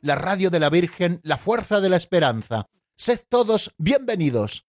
la radio de la Virgen, la fuerza de la esperanza. Sed todos bienvenidos.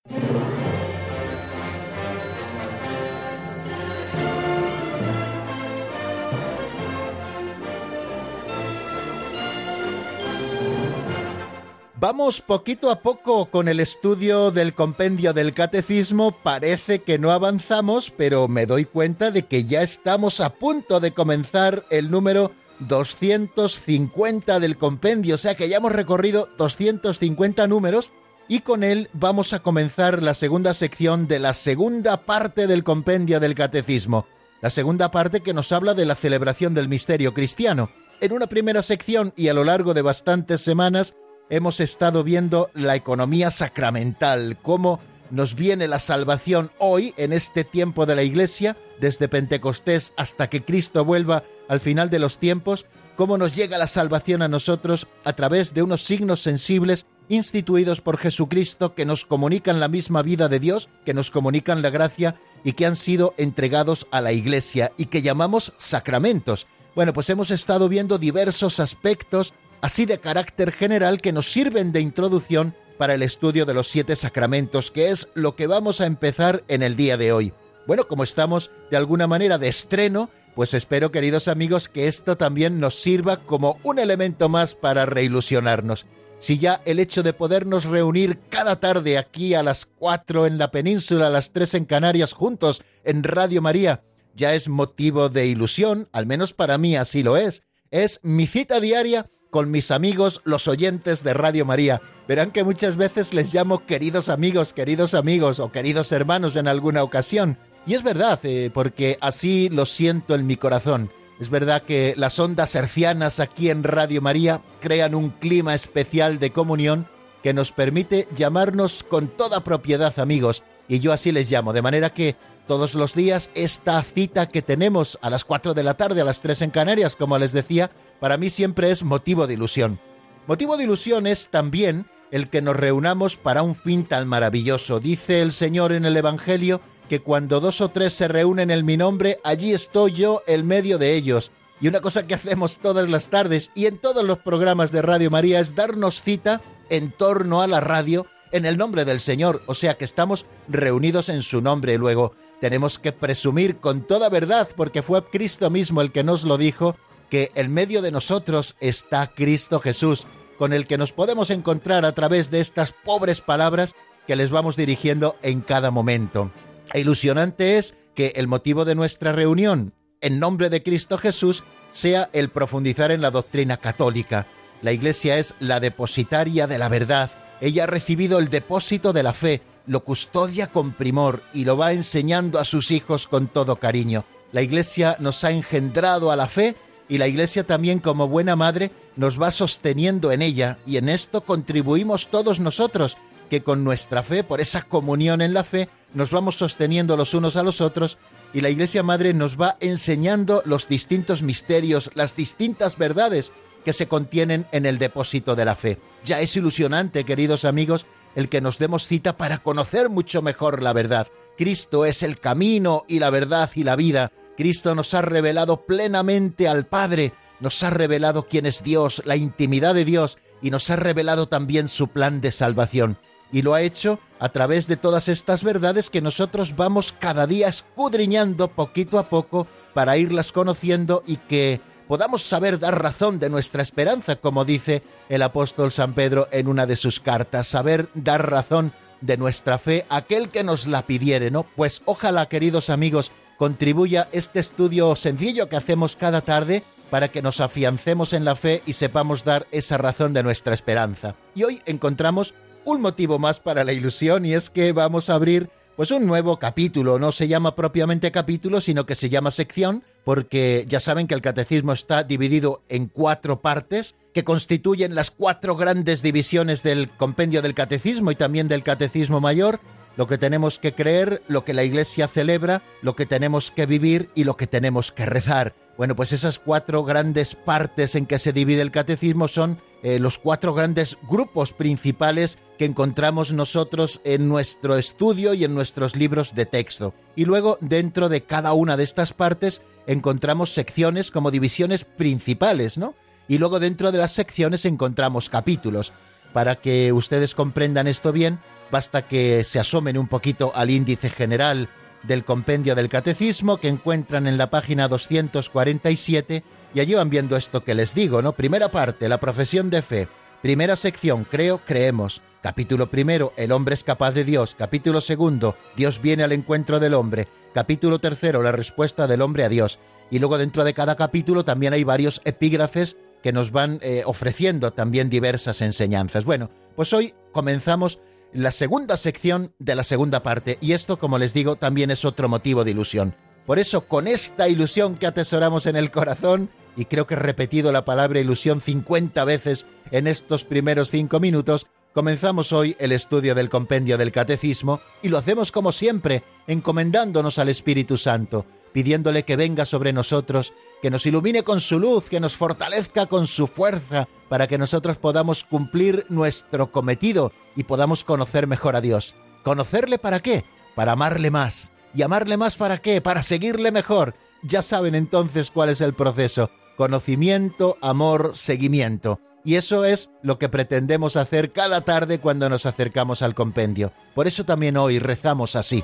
Vamos poquito a poco con el estudio del compendio del catecismo. Parece que no avanzamos, pero me doy cuenta de que ya estamos a punto de comenzar el número 250 del compendio. O sea que ya hemos recorrido 250 números y con él vamos a comenzar la segunda sección de la segunda parte del compendio del catecismo. La segunda parte que nos habla de la celebración del misterio cristiano. En una primera sección y a lo largo de bastantes semanas hemos estado viendo la economía sacramental, cómo nos viene la salvación hoy, en este tiempo de la Iglesia, desde Pentecostés hasta que Cristo vuelva al final de los tiempos, cómo nos llega la salvación a nosotros a través de unos signos sensibles instituidos por Jesucristo que nos comunican la misma vida de Dios, que nos comunican la gracia y que han sido entregados a la Iglesia y que llamamos sacramentos. Bueno, pues hemos estado viendo diversos aspectos así de carácter general que nos sirven de introducción para el estudio de los siete sacramentos, que es lo que vamos a empezar en el día de hoy. Bueno, como estamos de alguna manera de estreno, pues espero, queridos amigos, que esto también nos sirva como un elemento más para reilusionarnos. Si ya el hecho de podernos reunir cada tarde aquí a las cuatro en la península, a las tres en Canarias, juntos en Radio María, ya es motivo de ilusión, al menos para mí así lo es. Es mi cita diaria con mis amigos, los oyentes de Radio María. Verán que muchas veces les llamo queridos amigos, queridos amigos o queridos hermanos en alguna ocasión. Y es verdad, eh, porque así lo siento en mi corazón. Es verdad que las ondas hercianas aquí en Radio María crean un clima especial de comunión que nos permite llamarnos con toda propiedad amigos, y yo así les llamo, de manera que todos los días esta cita que tenemos a las 4 de la tarde, a las 3 en Canarias, como les decía, para mí siempre es motivo de ilusión. Motivo de ilusión es también el que nos reunamos para un fin tan maravilloso. Dice el Señor en el Evangelio que cuando dos o tres se reúnen en mi nombre, allí estoy yo en medio de ellos. Y una cosa que hacemos todas las tardes y en todos los programas de Radio María es darnos cita en torno a la radio en el nombre del Señor, o sea que estamos reunidos en su nombre. Luego tenemos que presumir con toda verdad, porque fue Cristo mismo el que nos lo dijo, que en medio de nosotros está Cristo Jesús, con el que nos podemos encontrar a través de estas pobres palabras que les vamos dirigiendo en cada momento. E ilusionante es que el motivo de nuestra reunión en nombre de Cristo Jesús sea el profundizar en la doctrina católica. La Iglesia es la depositaria de la verdad. Ella ha recibido el depósito de la fe, lo custodia con primor y lo va enseñando a sus hijos con todo cariño. La Iglesia nos ha engendrado a la fe y la Iglesia también como buena madre nos va sosteniendo en ella y en esto contribuimos todos nosotros, que con nuestra fe, por esa comunión en la fe, nos vamos sosteniendo los unos a los otros y la Iglesia Madre nos va enseñando los distintos misterios, las distintas verdades que se contienen en el depósito de la fe. Ya es ilusionante, queridos amigos, el que nos demos cita para conocer mucho mejor la verdad. Cristo es el camino y la verdad y la vida, Cristo nos ha revelado plenamente al Padre, nos ha revelado quién es Dios, la intimidad de Dios, y nos ha revelado también su plan de salvación. Y lo ha hecho a través de todas estas verdades que nosotros vamos cada día escudriñando poquito a poco para irlas conociendo y que podamos saber dar razón de nuestra esperanza, como dice el apóstol San Pedro en una de sus cartas, saber dar razón de nuestra fe aquel que nos la pidiere, ¿no? Pues ojalá, queridos amigos, contribuya este estudio sencillo que hacemos cada tarde para que nos afiancemos en la fe y sepamos dar esa razón de nuestra esperanza. Y hoy encontramos un motivo más para la ilusión y es que vamos a abrir pues un nuevo capítulo. No se llama propiamente capítulo, sino que se llama sección, porque ya saben que el catecismo está dividido en cuatro partes que constituyen las cuatro grandes divisiones del compendio del catecismo y también del catecismo mayor, lo que tenemos que creer, lo que la Iglesia celebra, lo que tenemos que vivir y lo que tenemos que rezar. Bueno, pues esas cuatro grandes partes en que se divide el catecismo son eh, los cuatro grandes grupos principales que encontramos nosotros en nuestro estudio y en nuestros libros de texto. Y luego, dentro de cada una de estas partes, encontramos secciones como divisiones principales, ¿no? Y luego dentro de las secciones encontramos capítulos. Para que ustedes comprendan esto bien, basta que se asomen un poquito al índice general del compendio del catecismo que encuentran en la página 247 y allí van viendo esto que les digo, ¿no? Primera parte, la profesión de fe. Primera sección, creo, creemos. Capítulo primero, el hombre es capaz de Dios. Capítulo segundo, Dios viene al encuentro del hombre. Capítulo tercero, la respuesta del hombre a Dios. Y luego dentro de cada capítulo también hay varios epígrafes que nos van eh, ofreciendo también diversas enseñanzas. Bueno, pues hoy comenzamos la segunda sección de la segunda parte y esto, como les digo, también es otro motivo de ilusión. Por eso, con esta ilusión que atesoramos en el corazón, y creo que he repetido la palabra ilusión 50 veces en estos primeros cinco minutos, comenzamos hoy el estudio del compendio del Catecismo y lo hacemos como siempre, encomendándonos al Espíritu Santo, pidiéndole que venga sobre nosotros, que nos ilumine con su luz, que nos fortalezca con su fuerza, para que nosotros podamos cumplir nuestro cometido y podamos conocer mejor a Dios. ¿Conocerle para qué? Para amarle más. ¿Y amarle más para qué? Para seguirle mejor. Ya saben entonces cuál es el proceso. Conocimiento, amor, seguimiento. Y eso es lo que pretendemos hacer cada tarde cuando nos acercamos al compendio. Por eso también hoy rezamos así.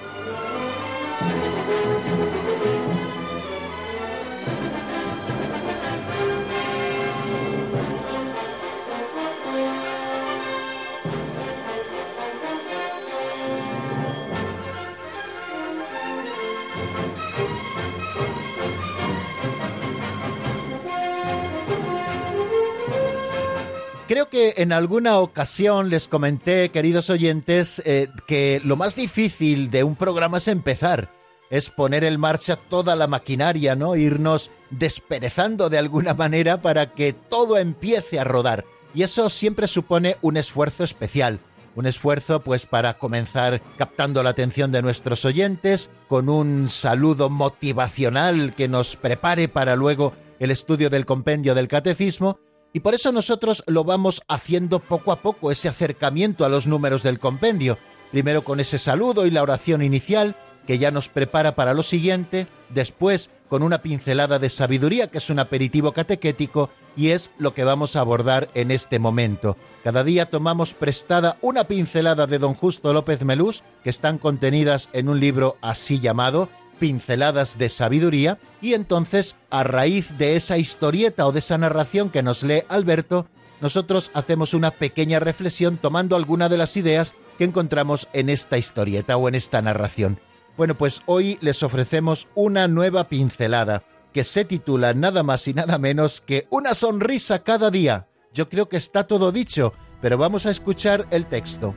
Que en alguna ocasión les comenté, queridos oyentes, eh, que lo más difícil de un programa es empezar, es poner en marcha toda la maquinaria, ¿no? Irnos desperezando de alguna manera para que todo empiece a rodar. Y eso siempre supone un esfuerzo especial. Un esfuerzo pues para comenzar captando la atención de nuestros oyentes, con un saludo motivacional que nos prepare para luego el estudio del compendio del catecismo, y por eso nosotros lo vamos haciendo poco a poco, ese acercamiento a los números del compendio, primero con ese saludo y la oración inicial, que ya nos prepara para lo siguiente, después con una pincelada de sabiduría, que es un aperitivo catequético, y es lo que vamos a abordar en este momento. Cada día tomamos prestada una pincelada de don Justo López Melús, que están contenidas en un libro así llamado, pinceladas de sabiduría y entonces a raíz de esa historieta o de esa narración que nos lee Alberto, nosotros hacemos una pequeña reflexión tomando alguna de las ideas que encontramos en esta historieta o en esta narración. Bueno, pues hoy les ofrecemos una nueva pincelada que se titula nada más y nada menos que Una sonrisa cada día. Yo creo que está todo dicho, pero vamos a escuchar el texto.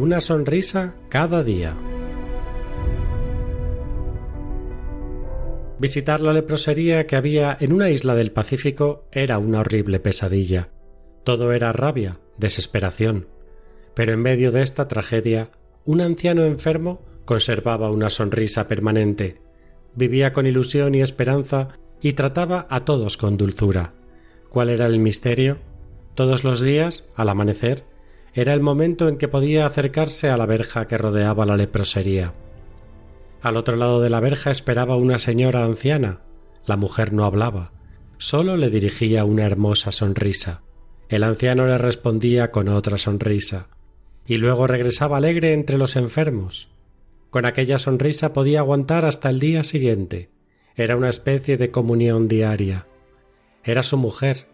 Una sonrisa cada día. Visitar la leprosería que había en una isla del Pacífico era una horrible pesadilla. Todo era rabia, desesperación. Pero en medio de esta tragedia, un anciano enfermo conservaba una sonrisa permanente. Vivía con ilusión y esperanza y trataba a todos con dulzura. ¿Cuál era el misterio? Todos los días, al amanecer, era el momento en que podía acercarse a la verja que rodeaba la leprosería. Al otro lado de la verja esperaba una señora anciana. La mujer no hablaba. solo le dirigía una hermosa sonrisa. El anciano le respondía con otra sonrisa, y luego regresaba alegre entre los enfermos. Con aquella sonrisa podía aguantar hasta el día siguiente. Era una especie de comunión diaria. Era su mujer.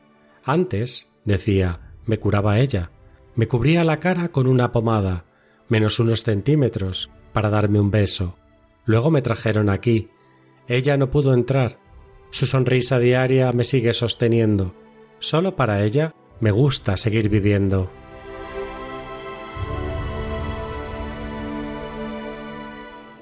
Antes, decía, me curaba ella. Me cubría la cara con una pomada, menos unos centímetros, para darme un beso. Luego me trajeron aquí. Ella no pudo entrar. Su sonrisa diaria me sigue sosteniendo. Solo para ella me gusta seguir viviendo.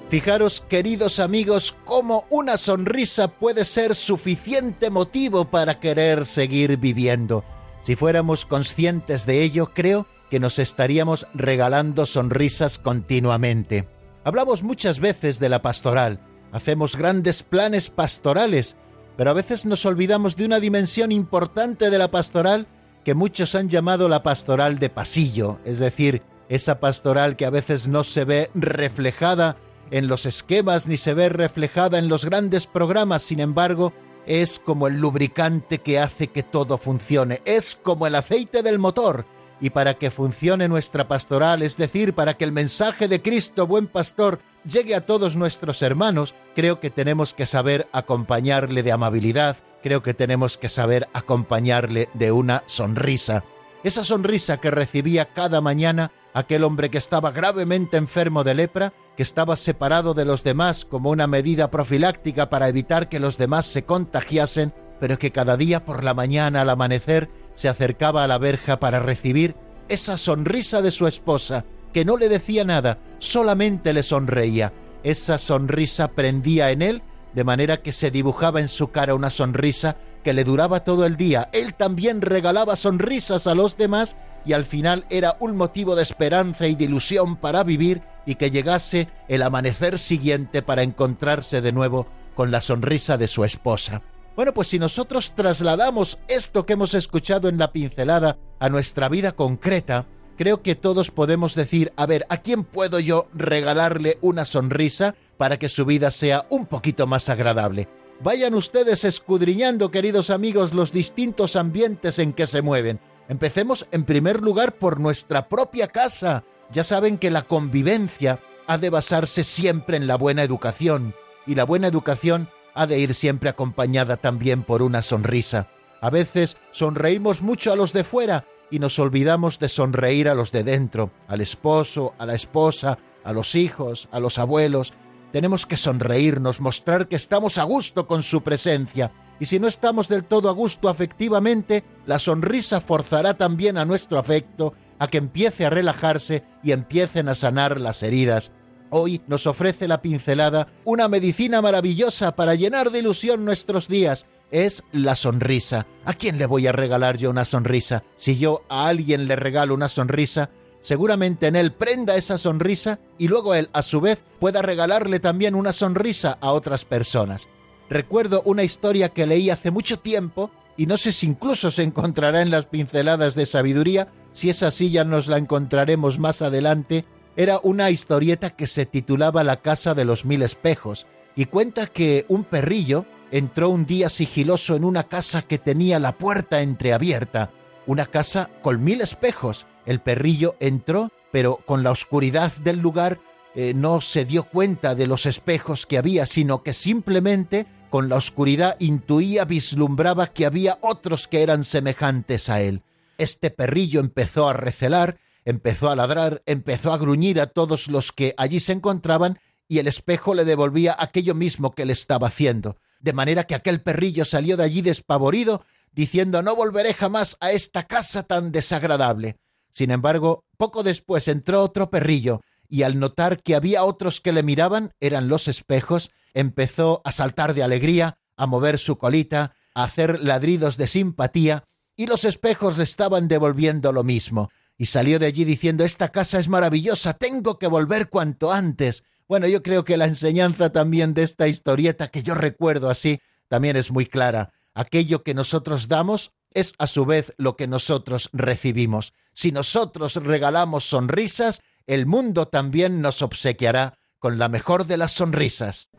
Fijaros, queridos amigos, cómo una sonrisa puede ser suficiente motivo para querer seguir viviendo. Si fuéramos conscientes de ello, creo que nos estaríamos regalando sonrisas continuamente. Hablamos muchas veces de la pastoral, hacemos grandes planes pastorales, pero a veces nos olvidamos de una dimensión importante de la pastoral que muchos han llamado la pastoral de pasillo, es decir, esa pastoral que a veces no se ve reflejada en los esquemas ni se ve reflejada en los grandes programas, sin embargo, es como el lubricante que hace que todo funcione, es como el aceite del motor, y para que funcione nuestra pastoral, es decir, para que el mensaje de Cristo buen pastor llegue a todos nuestros hermanos, creo que tenemos que saber acompañarle de amabilidad, creo que tenemos que saber acompañarle de una sonrisa. Esa sonrisa que recibía cada mañana aquel hombre que estaba gravemente enfermo de lepra, que estaba separado de los demás como una medida profiláctica para evitar que los demás se contagiasen, pero que cada día por la mañana al amanecer se acercaba a la verja para recibir esa sonrisa de su esposa, que no le decía nada, solamente le sonreía. Esa sonrisa prendía en él, de manera que se dibujaba en su cara una sonrisa que le duraba todo el día. Él también regalaba sonrisas a los demás y al final era un motivo de esperanza y de ilusión para vivir y que llegase el amanecer siguiente para encontrarse de nuevo con la sonrisa de su esposa. Bueno, pues si nosotros trasladamos esto que hemos escuchado en la pincelada a nuestra vida concreta, creo que todos podemos decir, a ver, ¿a quién puedo yo regalarle una sonrisa para que su vida sea un poquito más agradable? Vayan ustedes escudriñando, queridos amigos, los distintos ambientes en que se mueven. Empecemos en primer lugar por nuestra propia casa. Ya saben que la convivencia ha de basarse siempre en la buena educación, y la buena educación ha de ir siempre acompañada también por una sonrisa. A veces sonreímos mucho a los de fuera y nos olvidamos de sonreír a los de dentro, al esposo, a la esposa, a los hijos, a los abuelos. Tenemos que sonreírnos, mostrar que estamos a gusto con su presencia, y si no estamos del todo a gusto afectivamente, la sonrisa forzará también a nuestro afecto a que empiece a relajarse y empiecen a sanar las heridas. Hoy nos ofrece la pincelada una medicina maravillosa para llenar de ilusión nuestros días. Es la sonrisa. ¿A quién le voy a regalar yo una sonrisa? Si yo a alguien le regalo una sonrisa, seguramente en él prenda esa sonrisa y luego él, a su vez, pueda regalarle también una sonrisa a otras personas. Recuerdo una historia que leí hace mucho tiempo y no sé si incluso se encontrará en las pinceladas de sabiduría, si es así ya nos la encontraremos más adelante. Era una historieta que se titulaba La casa de los mil espejos y cuenta que un perrillo entró un día sigiloso en una casa que tenía la puerta entreabierta, una casa con mil espejos. El perrillo entró, pero con la oscuridad del lugar eh, no se dio cuenta de los espejos que había, sino que simplemente con la oscuridad intuía, vislumbraba que había otros que eran semejantes a él. Este perrillo empezó a recelar, empezó a ladrar, empezó a gruñir a todos los que allí se encontraban, y el espejo le devolvía aquello mismo que le estaba haciendo, de manera que aquel perrillo salió de allí despavorido, diciendo no volveré jamás a esta casa tan desagradable. Sin embargo, poco después entró otro perrillo, y al notar que había otros que le miraban, eran los espejos, empezó a saltar de alegría, a mover su colita, a hacer ladridos de simpatía, y los espejos le estaban devolviendo lo mismo. Y salió de allí diciendo Esta casa es maravillosa, tengo que volver cuanto antes. Bueno, yo creo que la enseñanza también de esta historieta, que yo recuerdo así, también es muy clara. Aquello que nosotros damos es a su vez lo que nosotros recibimos. Si nosotros regalamos sonrisas, el mundo también nos obsequiará con la mejor de las sonrisas.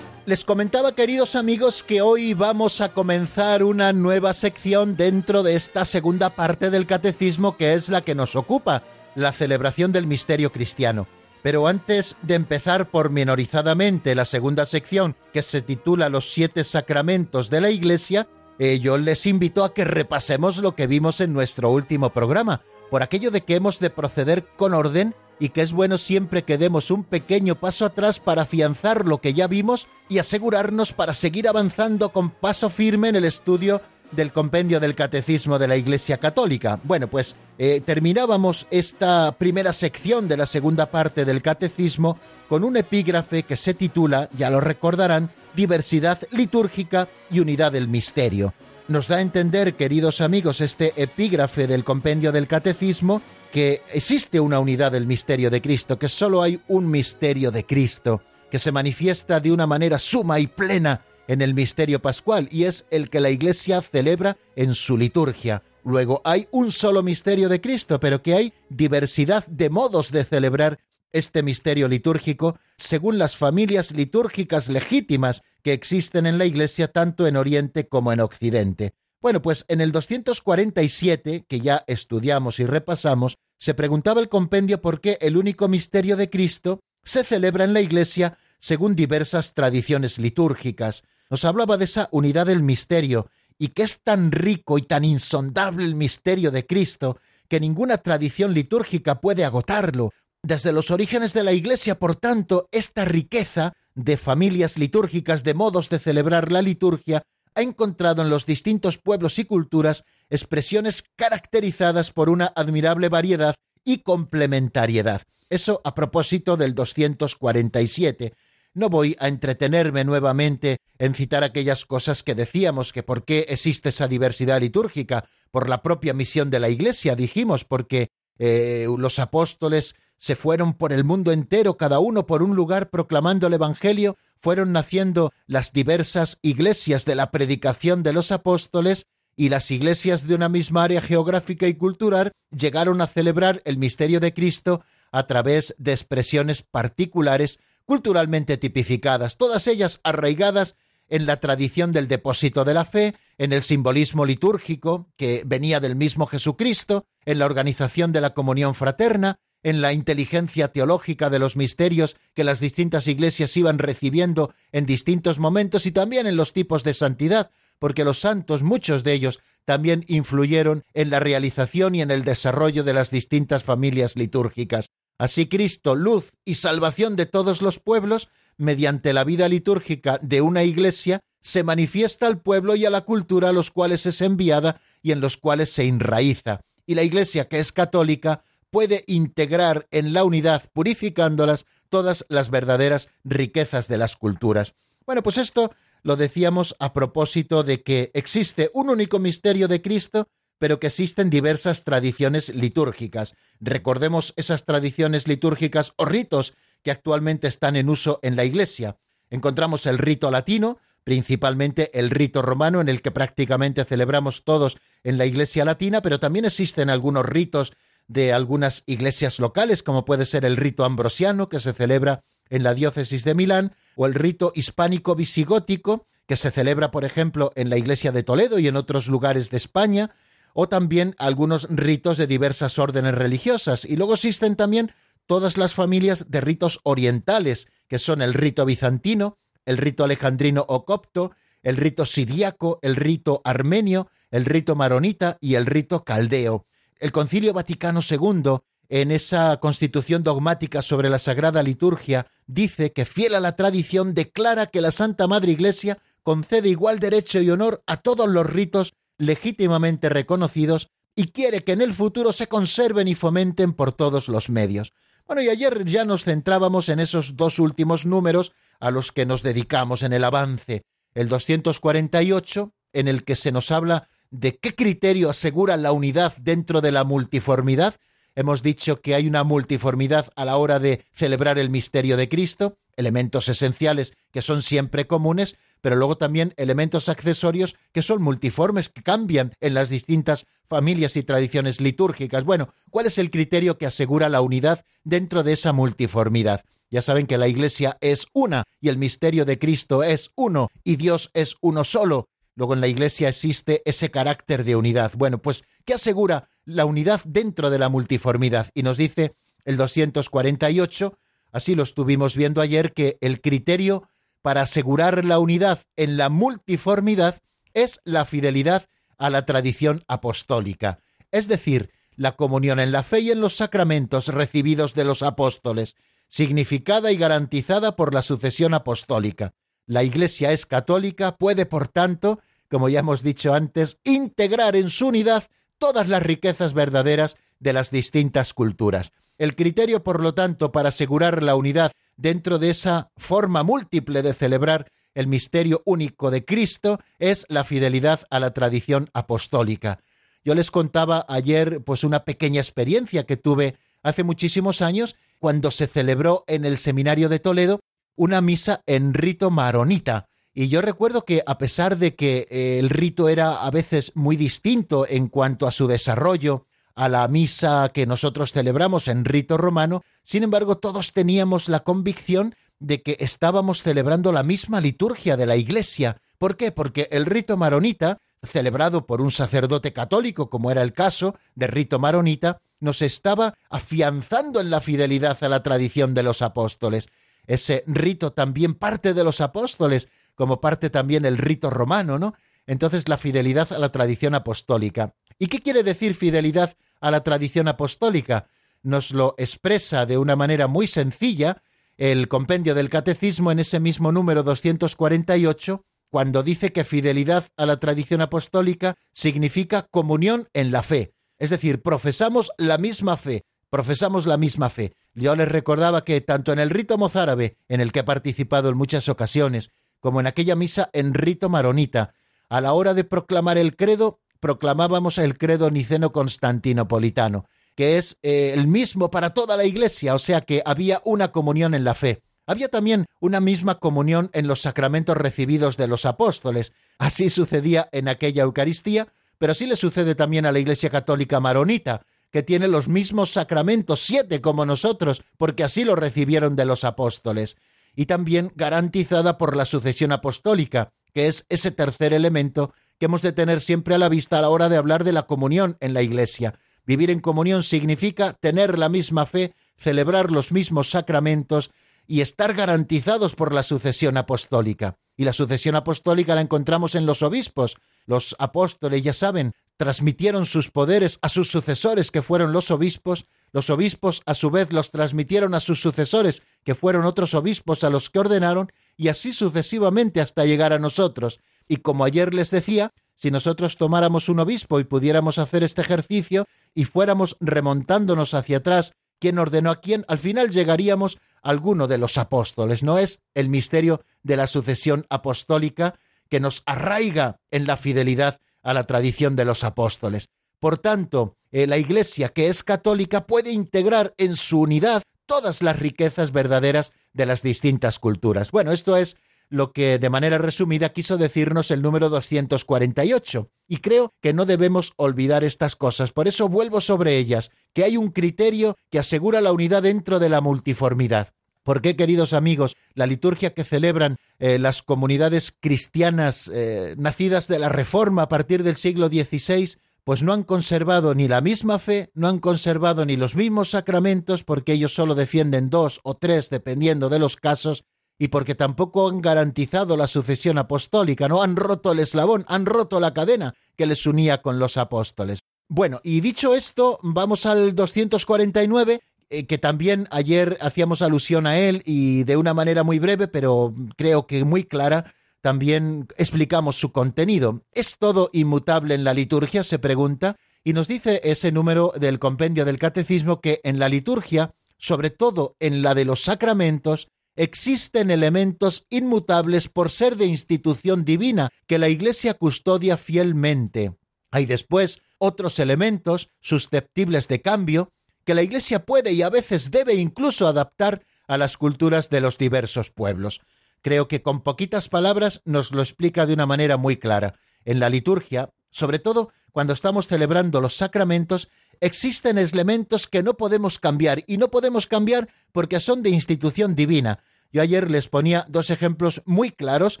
Les comentaba, queridos amigos, que hoy vamos a comenzar una nueva sección dentro de esta segunda parte del catecismo que es la que nos ocupa, la celebración del misterio cristiano. Pero antes de empezar por minorizadamente la segunda sección, que se titula Los siete sacramentos de la Iglesia, eh, yo les invito a que repasemos lo que vimos en nuestro último programa, por aquello de que hemos de proceder con orden y que es bueno siempre que demos un pequeño paso atrás para afianzar lo que ya vimos y asegurarnos para seguir avanzando con paso firme en el estudio del compendio del Catecismo de la Iglesia Católica. Bueno, pues eh, terminábamos esta primera sección de la segunda parte del Catecismo con un epígrafe que se titula, ya lo recordarán, Diversidad litúrgica y unidad del misterio. Nos da a entender, queridos amigos, este epígrafe del compendio del Catecismo, que existe una unidad del misterio de Cristo, que solo hay un misterio de Cristo, que se manifiesta de una manera suma y plena en el misterio pascual, y es el que la Iglesia celebra en su liturgia. Luego hay un solo misterio de Cristo, pero que hay diversidad de modos de celebrar este misterio litúrgico según las familias litúrgicas legítimas que existen en la Iglesia tanto en Oriente como en Occidente. Bueno, pues en el 247, que ya estudiamos y repasamos, se preguntaba el compendio por qué el único misterio de Cristo se celebra en la Iglesia según diversas tradiciones litúrgicas. Nos hablaba de esa unidad del misterio y que es tan rico y tan insondable el misterio de Cristo que ninguna tradición litúrgica puede agotarlo. Desde los orígenes de la Iglesia, por tanto, esta riqueza de familias litúrgicas, de modos de celebrar la liturgia, ha encontrado en los distintos pueblos y culturas expresiones caracterizadas por una admirable variedad y complementariedad. Eso a propósito del 247. No voy a entretenerme nuevamente en citar aquellas cosas que decíamos, que por qué existe esa diversidad litúrgica, por la propia misión de la Iglesia, dijimos, porque eh, los apóstoles se fueron por el mundo entero, cada uno por un lugar proclamando el Evangelio, fueron naciendo las diversas iglesias de la predicación de los apóstoles y las iglesias de una misma área geográfica y cultural llegaron a celebrar el misterio de Cristo a través de expresiones particulares culturalmente tipificadas, todas ellas arraigadas en la tradición del depósito de la fe, en el simbolismo litúrgico que venía del mismo Jesucristo, en la organización de la comunión fraterna, en la inteligencia teológica de los misterios que las distintas iglesias iban recibiendo en distintos momentos y también en los tipos de santidad, porque los santos, muchos de ellos, también influyeron en la realización y en el desarrollo de las distintas familias litúrgicas. Así Cristo, luz y salvación de todos los pueblos, mediante la vida litúrgica de una iglesia, se manifiesta al pueblo y a la cultura a los cuales es enviada y en los cuales se enraiza. Y la iglesia, que es católica, puede integrar en la unidad, purificándolas, todas las verdaderas riquezas de las culturas. Bueno, pues esto lo decíamos a propósito de que existe un único misterio de Cristo, pero que existen diversas tradiciones litúrgicas. Recordemos esas tradiciones litúrgicas o ritos que actualmente están en uso en la Iglesia. Encontramos el rito latino, principalmente el rito romano, en el que prácticamente celebramos todos en la Iglesia latina, pero también existen algunos ritos de algunas iglesias locales, como puede ser el rito ambrosiano, que se celebra en la diócesis de Milán, o el rito hispánico visigótico, que se celebra, por ejemplo, en la iglesia de Toledo y en otros lugares de España, o también algunos ritos de diversas órdenes religiosas. Y luego existen también todas las familias de ritos orientales, que son el rito bizantino, el rito alejandrino o copto, el rito siriaco, el rito armenio, el rito maronita y el rito caldeo. El Concilio Vaticano II, en esa constitución dogmática sobre la Sagrada Liturgia, dice que, fiel a la tradición, declara que la Santa Madre Iglesia concede igual derecho y honor a todos los ritos legítimamente reconocidos y quiere que en el futuro se conserven y fomenten por todos los medios. Bueno, y ayer ya nos centrábamos en esos dos últimos números a los que nos dedicamos en el avance, el 248, en el que se nos habla de qué criterio asegura la unidad dentro de la multiformidad. Hemos dicho que hay una multiformidad a la hora de celebrar el misterio de Cristo, elementos esenciales que son siempre comunes, pero luego también elementos accesorios que son multiformes, que cambian en las distintas familias y tradiciones litúrgicas. Bueno, ¿cuál es el criterio que asegura la unidad dentro de esa multiformidad? Ya saben que la Iglesia es una y el misterio de Cristo es uno y Dios es uno solo. Luego en la Iglesia existe ese carácter de unidad. Bueno, pues, ¿qué asegura la unidad dentro de la multiformidad? Y nos dice el 248, así lo estuvimos viendo ayer, que el criterio para asegurar la unidad en la multiformidad es la fidelidad a la tradición apostólica, es decir, la comunión en la fe y en los sacramentos recibidos de los apóstoles, significada y garantizada por la sucesión apostólica. La Iglesia es católica, puede, por tanto, como ya hemos dicho antes, integrar en su unidad todas las riquezas verdaderas de las distintas culturas. El criterio, por lo tanto, para asegurar la unidad dentro de esa forma múltiple de celebrar el misterio único de Cristo es la fidelidad a la tradición apostólica. Yo les contaba ayer pues una pequeña experiencia que tuve hace muchísimos años cuando se celebró en el seminario de Toledo una misa en rito maronita. Y yo recuerdo que a pesar de que eh, el rito era a veces muy distinto en cuanto a su desarrollo a la misa que nosotros celebramos en rito romano, sin embargo todos teníamos la convicción de que estábamos celebrando la misma liturgia de la Iglesia. ¿Por qué? Porque el rito maronita celebrado por un sacerdote católico, como era el caso de rito maronita, nos estaba afianzando en la fidelidad a la tradición de los apóstoles. Ese rito también parte de los apóstoles, como parte también el rito romano, ¿no? Entonces la fidelidad a la tradición apostólica. ¿Y qué quiere decir fidelidad a la tradición apostólica? Nos lo expresa de una manera muy sencilla el compendio del catecismo en ese mismo número 248 cuando dice que fidelidad a la tradición apostólica significa comunión en la fe. Es decir, profesamos la misma fe, profesamos la misma fe. Yo les recordaba que tanto en el rito mozárabe, en el que he participado en muchas ocasiones, como en aquella misa en rito maronita, a la hora de proclamar el credo, proclamábamos el credo niceno constantinopolitano, que es eh, el mismo para toda la Iglesia, o sea que había una comunión en la fe. Había también una misma comunión en los sacramentos recibidos de los apóstoles. Así sucedía en aquella Eucaristía, pero así le sucede también a la Iglesia Católica Maronita, que tiene los mismos sacramentos, siete como nosotros, porque así lo recibieron de los apóstoles, y también garantizada por la sucesión apostólica, que es ese tercer elemento que hemos de tener siempre a la vista a la hora de hablar de la comunión en la Iglesia. Vivir en comunión significa tener la misma fe, celebrar los mismos sacramentos, y estar garantizados por la sucesión apostólica. Y la sucesión apostólica la encontramos en los obispos. Los apóstoles, ya saben, transmitieron sus poderes a sus sucesores, que fueron los obispos, los obispos a su vez los transmitieron a sus sucesores, que fueron otros obispos a los que ordenaron, y así sucesivamente hasta llegar a nosotros. Y como ayer les decía, si nosotros tomáramos un obispo y pudiéramos hacer este ejercicio y fuéramos remontándonos hacia atrás quién ordenó a quién, al final llegaríamos a alguno de los apóstoles. No es el misterio de la sucesión apostólica que nos arraiga en la fidelidad a la tradición de los apóstoles. Por tanto, eh, la Iglesia, que es católica, puede integrar en su unidad todas las riquezas verdaderas de las distintas culturas. Bueno, esto es lo que de manera resumida quiso decirnos el número 248. Y creo que no debemos olvidar estas cosas, por eso vuelvo sobre ellas, que hay un criterio que asegura la unidad dentro de la multiformidad. ¿Por qué, queridos amigos, la liturgia que celebran eh, las comunidades cristianas eh, nacidas de la Reforma a partir del siglo XVI, pues no han conservado ni la misma fe, no han conservado ni los mismos sacramentos, porque ellos solo defienden dos o tres, dependiendo de los casos, y porque tampoco han garantizado la sucesión apostólica, no han roto el eslabón, han roto la cadena que les unía con los apóstoles. Bueno, y dicho esto, vamos al 249, eh, que también ayer hacíamos alusión a él y de una manera muy breve, pero creo que muy clara, también explicamos su contenido. ¿Es todo inmutable en la liturgia? se pregunta, y nos dice ese número del compendio del catecismo que en la liturgia, sobre todo en la de los sacramentos, existen elementos inmutables por ser de institución divina que la Iglesia custodia fielmente. Hay después otros elementos susceptibles de cambio que la Iglesia puede y a veces debe incluso adaptar a las culturas de los diversos pueblos. Creo que con poquitas palabras nos lo explica de una manera muy clara. En la liturgia, sobre todo cuando estamos celebrando los sacramentos, existen elementos que no podemos cambiar y no podemos cambiar porque son de institución divina. Yo ayer les ponía dos ejemplos muy claros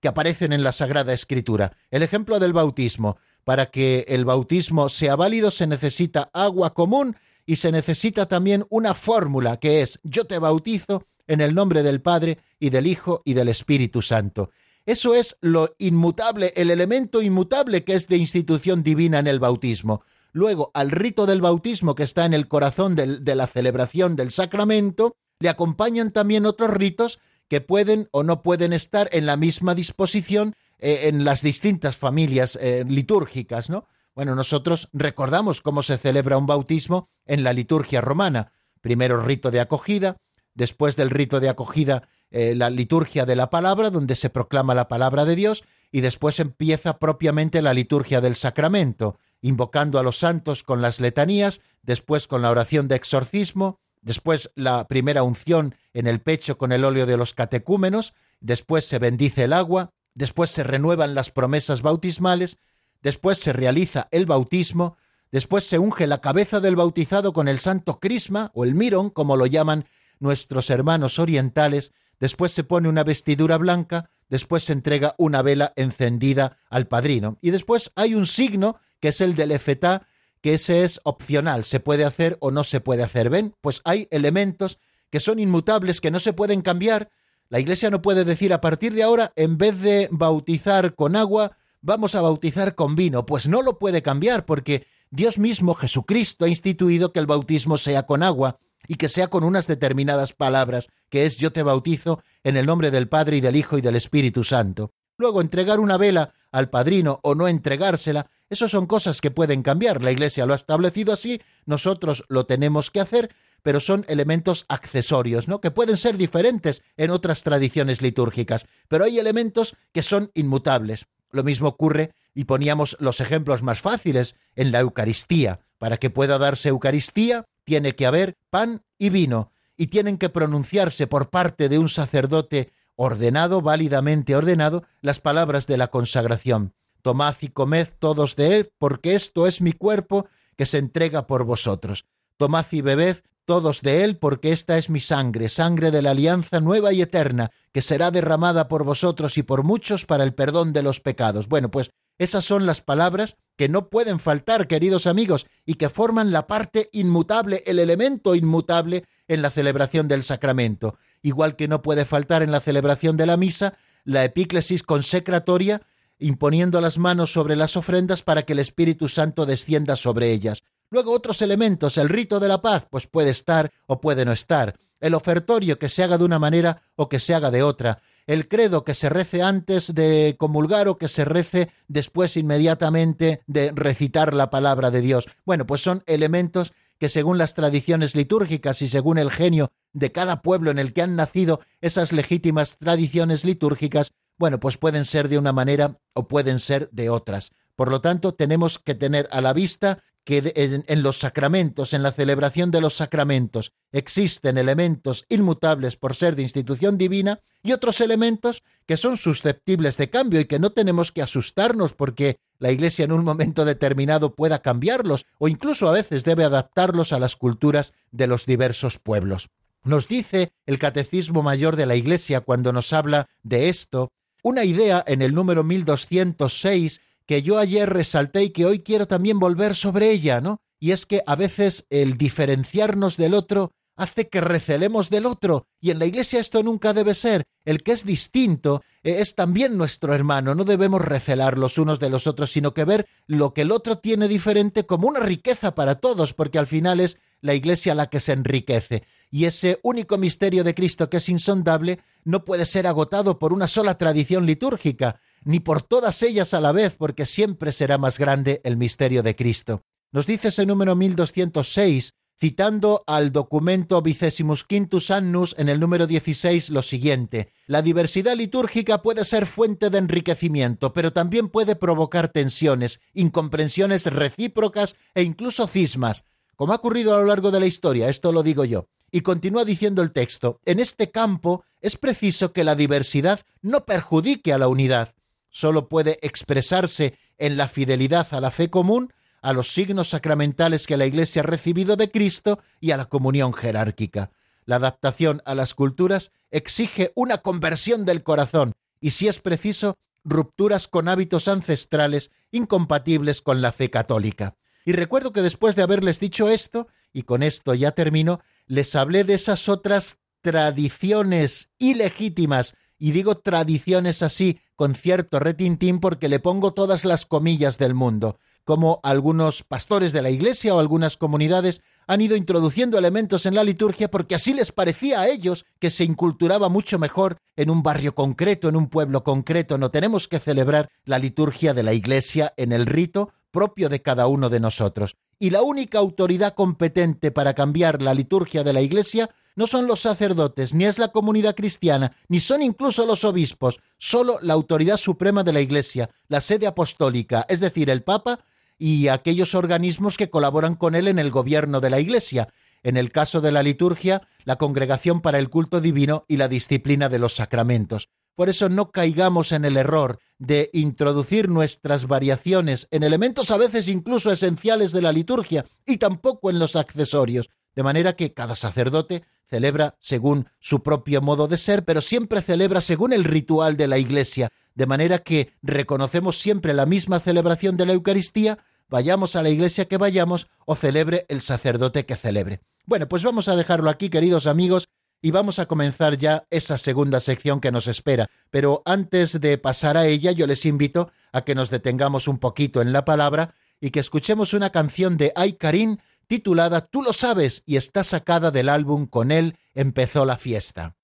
que aparecen en la Sagrada Escritura. El ejemplo del bautismo. Para que el bautismo sea válido se necesita agua común y se necesita también una fórmula que es yo te bautizo en el nombre del Padre y del Hijo y del Espíritu Santo. Eso es lo inmutable, el elemento inmutable que es de institución divina en el bautismo. Luego, al rito del bautismo que está en el corazón de la celebración del sacramento, le acompañan también otros ritos que pueden o no pueden estar en la misma disposición eh, en las distintas familias eh, litúrgicas, ¿no? Bueno, nosotros recordamos cómo se celebra un bautismo en la liturgia romana. Primero rito de acogida, después del rito de acogida eh, la liturgia de la palabra, donde se proclama la palabra de Dios, y después empieza propiamente la liturgia del sacramento, invocando a los santos con las letanías, después con la oración de exorcismo, después la primera unción en el pecho con el óleo de los catecúmenos, después se bendice el agua, después se renuevan las promesas bautismales, después se realiza el bautismo, después se unge la cabeza del bautizado con el santo crisma o el mirón, como lo llaman nuestros hermanos orientales, después se pone una vestidura blanca, después se entrega una vela encendida al padrino y después hay un signo que es el del efetá, que ese es opcional, se puede hacer o no se puede hacer. ¿Ven? Pues hay elementos que son inmutables, que no se pueden cambiar. La Iglesia no puede decir a partir de ahora, en vez de bautizar con agua, vamos a bautizar con vino. Pues no lo puede cambiar porque Dios mismo, Jesucristo, ha instituido que el bautismo sea con agua y que sea con unas determinadas palabras, que es yo te bautizo en el nombre del Padre y del Hijo y del Espíritu Santo. Luego entregar una vela al padrino o no entregársela, eso son cosas que pueden cambiar. La Iglesia lo ha establecido así, nosotros lo tenemos que hacer, pero son elementos accesorios, ¿no? Que pueden ser diferentes en otras tradiciones litúrgicas, pero hay elementos que son inmutables. Lo mismo ocurre, y poníamos los ejemplos más fáciles, en la Eucaristía. Para que pueda darse Eucaristía, tiene que haber pan y vino, y tienen que pronunciarse por parte de un sacerdote ordenado, válidamente ordenado, las palabras de la consagración. Tomad y comed todos de él, porque esto es mi cuerpo que se entrega por vosotros. Tomad y bebed todos de él, porque esta es mi sangre, sangre de la alianza nueva y eterna, que será derramada por vosotros y por muchos para el perdón de los pecados. Bueno, pues esas son las palabras que no pueden faltar, queridos amigos, y que forman la parte inmutable, el elemento inmutable en la celebración del sacramento, igual que no puede faltar en la celebración de la misa la epíclesis consecratoria, imponiendo las manos sobre las ofrendas para que el Espíritu Santo descienda sobre ellas. Luego otros elementos, el rito de la paz, pues puede estar o puede no estar, el ofertorio que se haga de una manera o que se haga de otra, el credo que se rece antes de comulgar o que se rece después inmediatamente de recitar la palabra de Dios. Bueno, pues son elementos que según las tradiciones litúrgicas y según el genio de cada pueblo en el que han nacido esas legítimas tradiciones litúrgicas, bueno, pues pueden ser de una manera o pueden ser de otras. Por lo tanto, tenemos que tener a la vista que en, los sacramentos, en la celebración de los sacramentos, existen elementos inmutables por ser de institución divina y otros elementos que son susceptibles de cambio y que no tenemos que asustarnos porque la Iglesia en un momento determinado pueda cambiarlos o incluso a veces debe adaptarlos a las culturas de los diversos pueblos. Nos dice el Catecismo Mayor de la Iglesia cuando nos habla de esto, una idea en el número 1206 que yo ayer resalté y que hoy quiero también volver sobre ella, ¿no? Y es que a veces el diferenciarnos del otro hace que recelemos del otro, y en la Iglesia esto nunca debe ser. El que es distinto eh, es también nuestro hermano, no debemos recelar los unos de los otros, sino que ver lo que el otro tiene diferente como una riqueza para todos, porque al final es la Iglesia la que se enriquece. Y ese único misterio de Cristo que es insondable no puede ser agotado por una sola tradición litúrgica, ni por todas ellas a la vez, porque siempre será más grande el misterio de Cristo. Nos dice ese número 1206, citando al documento Vicesimus Quintus Annus en el número 16 lo siguiente: La diversidad litúrgica puede ser fuente de enriquecimiento, pero también puede provocar tensiones, incomprensiones recíprocas e incluso cismas, como ha ocurrido a lo largo de la historia, esto lo digo yo. Y continúa diciendo el texto, en este campo es preciso que la diversidad no perjudique a la unidad, solo puede expresarse en la fidelidad a la fe común a los signos sacramentales que la Iglesia ha recibido de Cristo y a la comunión jerárquica. La adaptación a las culturas exige una conversión del corazón y, si es preciso, rupturas con hábitos ancestrales incompatibles con la fe católica. Y recuerdo que después de haberles dicho esto, y con esto ya termino, les hablé de esas otras tradiciones ilegítimas, y digo tradiciones así con cierto retintín porque le pongo todas las comillas del mundo, como algunos pastores de la Iglesia o algunas comunidades han ido introduciendo elementos en la liturgia porque así les parecía a ellos que se inculturaba mucho mejor en un barrio concreto, en un pueblo concreto. No tenemos que celebrar la liturgia de la Iglesia en el rito propio de cada uno de nosotros. Y la única autoridad competente para cambiar la liturgia de la Iglesia no son los sacerdotes, ni es la comunidad cristiana, ni son incluso los obispos, solo la autoridad suprema de la Iglesia, la sede apostólica, es decir, el Papa, y aquellos organismos que colaboran con él en el gobierno de la Iglesia, en el caso de la liturgia, la Congregación para el Culto Divino y la disciplina de los sacramentos. Por eso no caigamos en el error de introducir nuestras variaciones en elementos a veces incluso esenciales de la liturgia y tampoco en los accesorios, de manera que cada sacerdote celebra según su propio modo de ser, pero siempre celebra según el ritual de la Iglesia, de manera que reconocemos siempre la misma celebración de la Eucaristía, vayamos a la iglesia que vayamos o celebre el sacerdote que celebre. Bueno, pues vamos a dejarlo aquí, queridos amigos, y vamos a comenzar ya esa segunda sección que nos espera. Pero antes de pasar a ella, yo les invito a que nos detengamos un poquito en la palabra y que escuchemos una canción de Ay Karim titulada Tú lo sabes y está sacada del álbum Con él empezó la fiesta.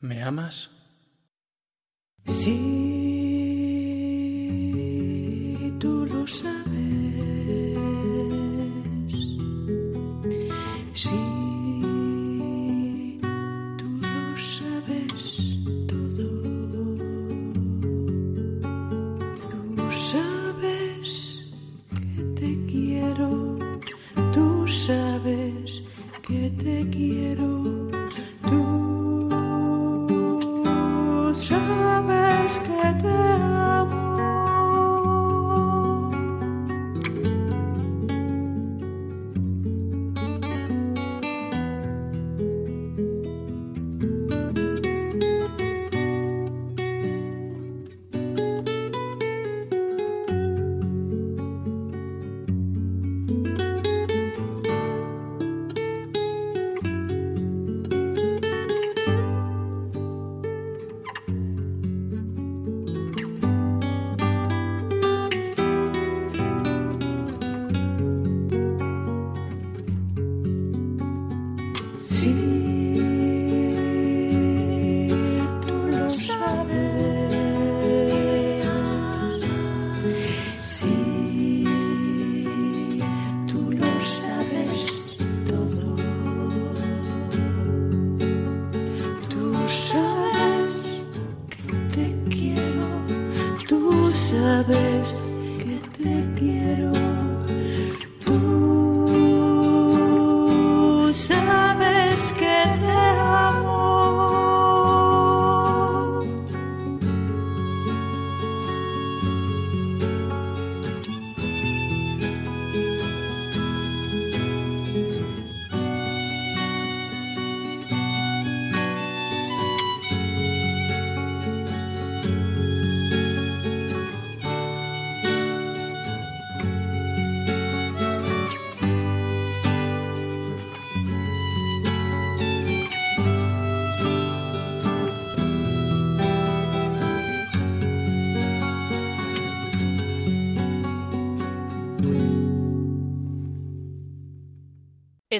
¿Me amas? Sí. sabes que te quiero. Tú sabes que te. sabes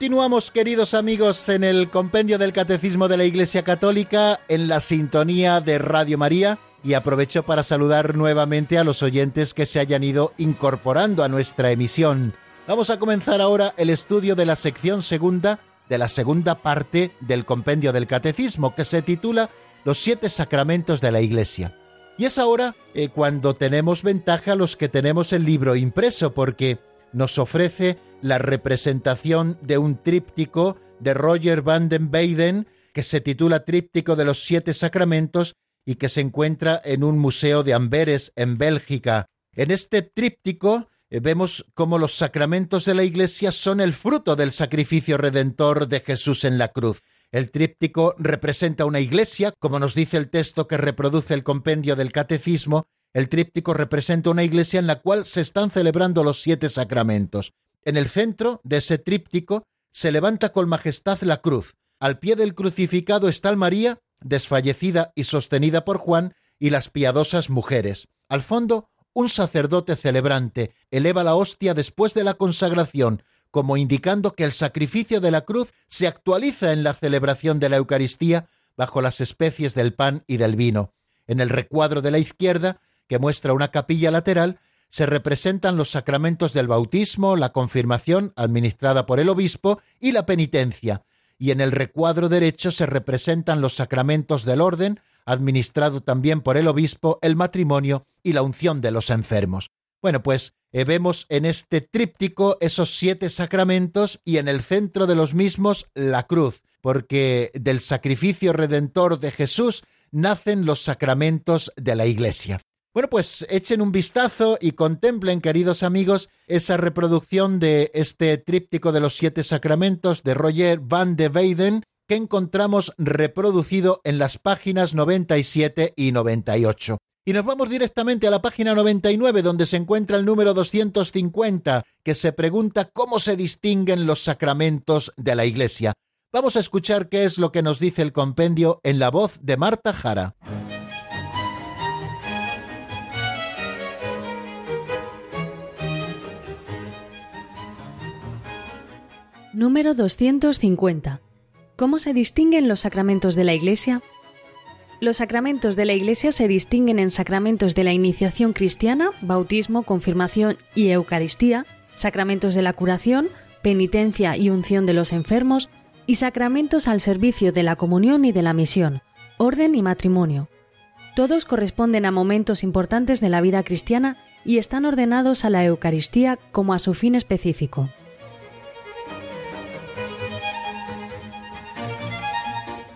Continuamos, queridos amigos, en el compendio del Catecismo de la Iglesia Católica, en la sintonía de Radio María, y aprovecho para saludar nuevamente a los oyentes que se hayan ido incorporando a nuestra emisión. Vamos a comenzar ahora el estudio de la sección segunda de la segunda parte del compendio del Catecismo, que se titula Los siete sacramentos de la Iglesia. Y es ahora eh, cuando tenemos ventaja los que tenemos el libro impreso, porque nos ofrece la representación de un tríptico de Roger van den Weyden que se titula Tríptico de los Siete Sacramentos y que se encuentra en un museo de Amberes, en Bélgica. En este tríptico eh, vemos cómo los sacramentos de la Iglesia son el fruto del sacrificio redentor de Jesús en la cruz. El tríptico representa una iglesia, como nos dice el texto que reproduce el compendio del Catecismo, el tríptico representa una iglesia en la cual se están celebrando los siete sacramentos. En el centro de ese tríptico se levanta con majestad la cruz. Al pie del crucificado está el María, desfallecida y sostenida por Juan, y las piadosas mujeres. Al fondo, un sacerdote celebrante eleva la hostia después de la consagración, como indicando que el sacrificio de la cruz se actualiza en la celebración de la Eucaristía bajo las especies del pan y del vino. En el recuadro de la izquierda, que muestra una capilla lateral, se representan los sacramentos del bautismo, la confirmación, administrada por el obispo, y la penitencia, y en el recuadro derecho se representan los sacramentos del orden, administrado también por el obispo, el matrimonio y la unción de los enfermos. Bueno, pues eh, vemos en este tríptico esos siete sacramentos y en el centro de los mismos la cruz, porque del sacrificio redentor de Jesús nacen los sacramentos de la Iglesia. Bueno, pues echen un vistazo y contemplen, queridos amigos, esa reproducción de este tríptico de los siete sacramentos de Roger van de Weyden que encontramos reproducido en las páginas 97 y 98. Y nos vamos directamente a la página 99, donde se encuentra el número 250, que se pregunta cómo se distinguen los sacramentos de la Iglesia. Vamos a escuchar qué es lo que nos dice el compendio en la voz de Marta Jara. Número 250. ¿Cómo se distinguen los sacramentos de la Iglesia? Los sacramentos de la Iglesia se distinguen en sacramentos de la iniciación cristiana, bautismo, confirmación y Eucaristía, sacramentos de la curación, penitencia y unción de los enfermos, y sacramentos al servicio de la comunión y de la misión, orden y matrimonio. Todos corresponden a momentos importantes de la vida cristiana y están ordenados a la Eucaristía como a su fin específico.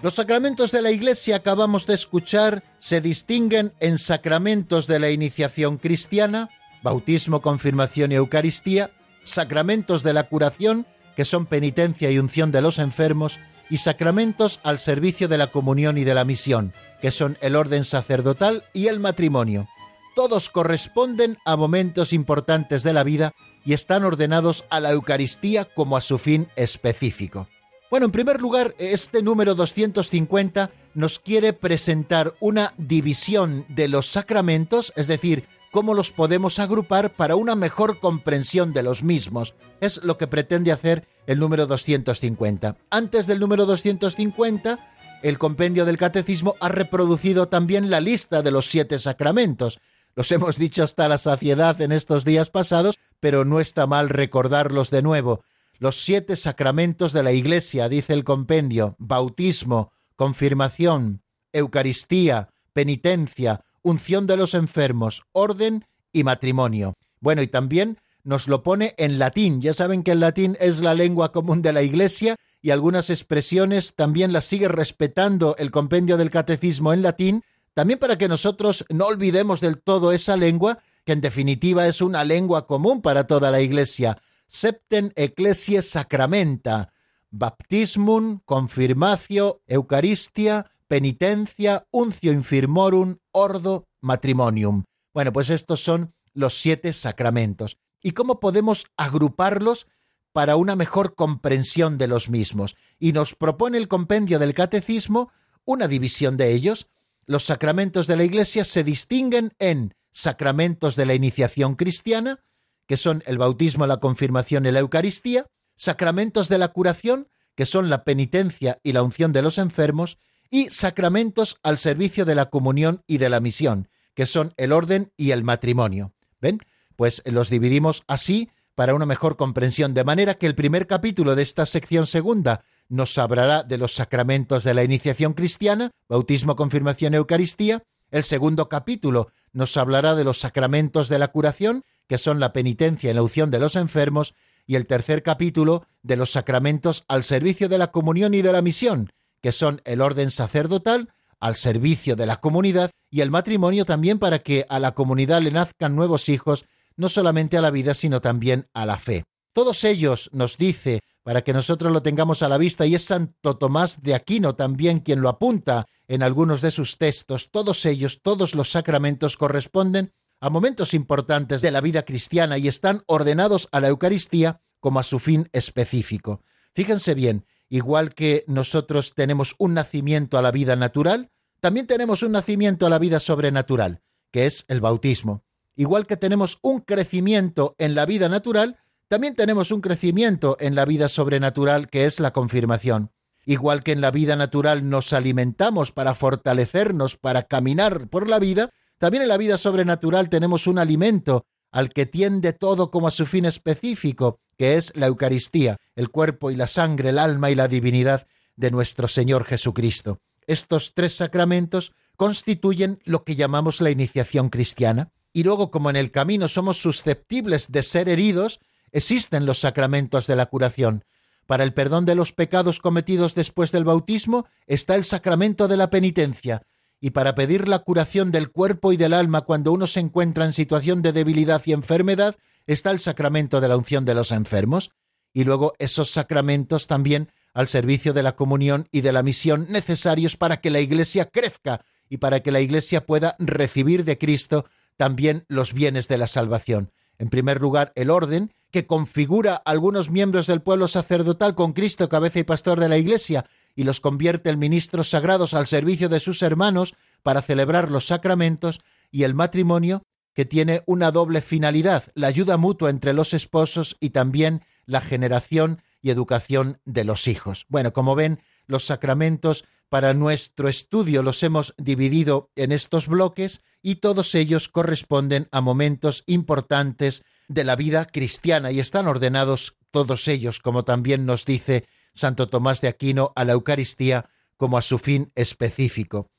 Los sacramentos de la Iglesia, acabamos de escuchar, se distinguen en sacramentos de la iniciación cristiana, bautismo, confirmación y Eucaristía, sacramentos de la curación, que son penitencia y unción de los enfermos, y sacramentos al servicio de la comunión y de la misión, que son el orden sacerdotal y el matrimonio. Todos corresponden a momentos importantes de la vida y están ordenados a la Eucaristía como a su fin específico. Bueno, en primer lugar, este número 250 nos quiere presentar una división de los sacramentos, es decir, cómo los podemos agrupar para una mejor comprensión de los mismos. Es lo que pretende hacer el número 250. Antes del número 250, el compendio del catecismo ha reproducido también la lista de los siete sacramentos. Los hemos dicho hasta la saciedad en estos días pasados, pero no está mal recordarlos de nuevo los siete sacramentos de la Iglesia, dice el compendio, bautismo, confirmación, Eucaristía, penitencia, unción de los enfermos, orden y matrimonio. Bueno, y también nos lo pone en latín. Ya saben que el latín es la lengua común de la Iglesia y algunas expresiones también las sigue respetando el compendio del catecismo en latín, también para que nosotros no olvidemos del todo esa lengua, que en definitiva es una lengua común para toda la Iglesia septen ecclesiae sacramenta, baptismum, confirmatio, eucaristia, penitencia, uncio infirmorum, ordo, matrimonium. Bueno, pues estos son los siete sacramentos. ¿Y cómo podemos agruparlos para una mejor comprensión de los mismos? Y nos propone el compendio del catecismo una división de ellos. Los sacramentos de la Iglesia se distinguen en sacramentos de la iniciación cristiana, que son el bautismo, la confirmación y la Eucaristía, sacramentos de la curación, que son la penitencia y la unción de los enfermos, y sacramentos al servicio de la comunión y de la misión, que son el orden y el matrimonio. ¿Ven? Pues los dividimos así para una mejor comprensión, de manera que el primer capítulo de esta sección segunda nos hablará de los sacramentos de la iniciación cristiana, bautismo, confirmación, Eucaristía. El segundo capítulo nos hablará de los sacramentos de la curación, que son la penitencia y la unción de los enfermos, y el tercer capítulo de los sacramentos al servicio de la comunión y de la misión, que son el orden sacerdotal, al servicio de la comunidad y el matrimonio también para que a la comunidad le nazcan nuevos hijos, no solamente a la vida, sino también a la fe. Todos ellos nos dice, para que nosotros lo tengamos a la vista, y es Santo Tomás de Aquino también quien lo apunta en algunos de sus textos, todos ellos, todos los sacramentos corresponden a momentos importantes de la vida cristiana y están ordenados a la Eucaristía como a su fin específico. Fíjense bien, igual que nosotros tenemos un nacimiento a la vida natural, también tenemos un nacimiento a la vida sobrenatural, que es el bautismo. Igual que tenemos un crecimiento en la vida natural, también tenemos un crecimiento en la vida sobrenatural, que es la confirmación. Igual que en la vida natural nos alimentamos para fortalecernos, para caminar por la vida, también en la vida sobrenatural tenemos un alimento al que tiende todo como a su fin específico, que es la Eucaristía, el cuerpo y la sangre, el alma y la divinidad de nuestro Señor Jesucristo. Estos tres sacramentos constituyen lo que llamamos la iniciación cristiana. Y luego, como en el camino somos susceptibles de ser heridos, existen los sacramentos de la curación. Para el perdón de los pecados cometidos después del bautismo está el sacramento de la penitencia, y para pedir la curación del cuerpo y del alma cuando uno se encuentra en situación de debilidad y enfermedad, está el sacramento de la unción de los enfermos, y luego esos sacramentos también al servicio de la comunión y de la misión necesarios para que la Iglesia crezca y para que la Iglesia pueda recibir de Cristo también los bienes de la salvación. En primer lugar, el orden, que configura a algunos miembros del pueblo sacerdotal con Cristo, cabeza y pastor de la Iglesia, y los convierte en ministros sagrados al servicio de sus hermanos para celebrar los sacramentos, y el matrimonio, que tiene una doble finalidad, la ayuda mutua entre los esposos y también la generación y educación de los hijos. Bueno, como ven, los sacramentos para nuestro estudio los hemos dividido en estos bloques y todos ellos corresponden a momentos importantes de la vida cristiana y están ordenados todos ellos, como también nos dice Santo Tomás de Aquino a la Eucaristía como a su fin específico.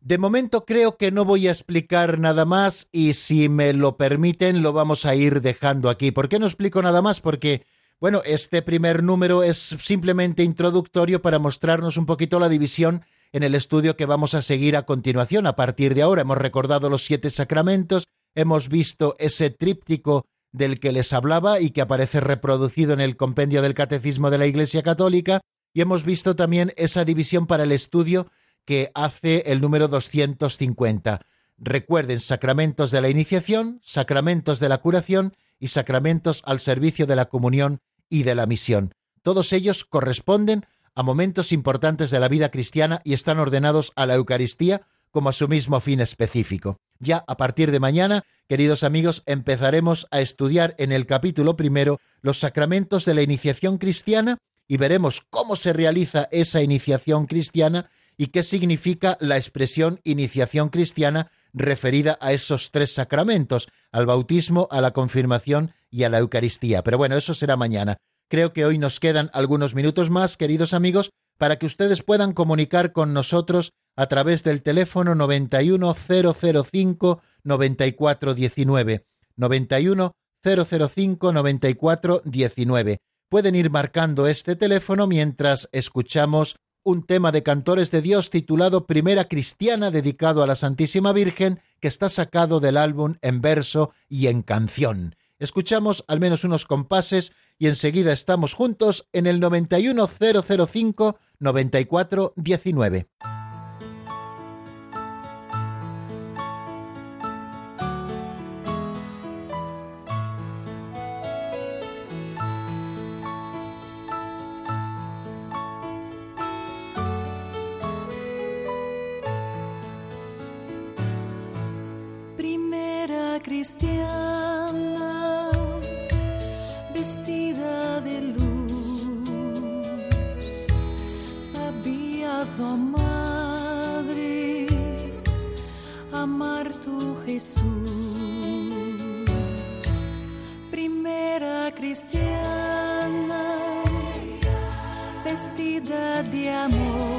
De momento creo que no voy a explicar nada más y si me lo permiten lo vamos a ir dejando aquí. ¿Por qué no explico nada más? Porque, bueno, este primer número es simplemente introductorio para mostrarnos un poquito la división en el estudio que vamos a seguir a continuación. A partir de ahora hemos recordado los siete sacramentos, hemos visto ese tríptico del que les hablaba y que aparece reproducido en el compendio del Catecismo de la Iglesia Católica, y hemos visto también esa división para el estudio que hace el número 250. Recuerden, sacramentos de la iniciación, sacramentos de la curación y sacramentos al servicio de la comunión y de la misión. Todos ellos corresponden a momentos importantes de la vida cristiana y están ordenados a la Eucaristía como a su mismo fin específico. Ya a partir de mañana, queridos amigos, empezaremos a estudiar en el capítulo primero los sacramentos de la iniciación cristiana y veremos cómo se realiza esa iniciación cristiana y qué significa la expresión iniciación cristiana referida a esos tres sacramentos, al bautismo, a la confirmación y a la Eucaristía. Pero bueno, eso será mañana. Creo que hoy nos quedan algunos minutos más, queridos amigos, para que ustedes puedan comunicar con nosotros a través del teléfono 91005 9419 91005 9419. Pueden ir marcando este teléfono mientras escuchamos un tema de Cantores de Dios titulado Primera Cristiana dedicado a la Santísima Virgen que está sacado del álbum en verso y en canción. Escuchamos al menos unos compases y enseguida estamos juntos en el 91005 9419. cristiana vestida de luz. Sabías, oh madre, amar tu Jesús. Primera cristiana vestida de amor.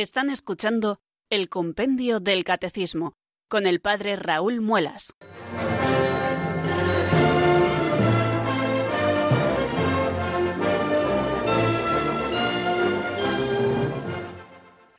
Están escuchando el Compendio del Catecismo con el Padre Raúl Muelas.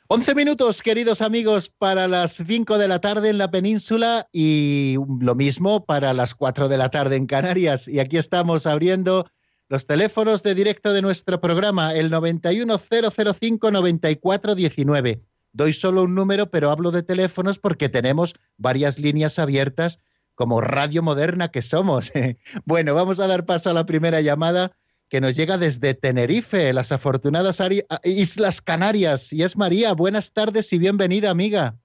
Once minutos, queridos amigos, para las cinco de la tarde en la península y lo mismo para las cuatro de la tarde en Canarias. Y aquí estamos abriendo los teléfonos de directo de nuestro programa, el 910059419. Doy solo un número, pero hablo de teléfonos porque tenemos varias líneas abiertas como radio moderna que somos. bueno, vamos a dar paso a la primera llamada que nos llega desde Tenerife, las afortunadas Islas Canarias. Y es María. Buenas tardes y bienvenida, amiga.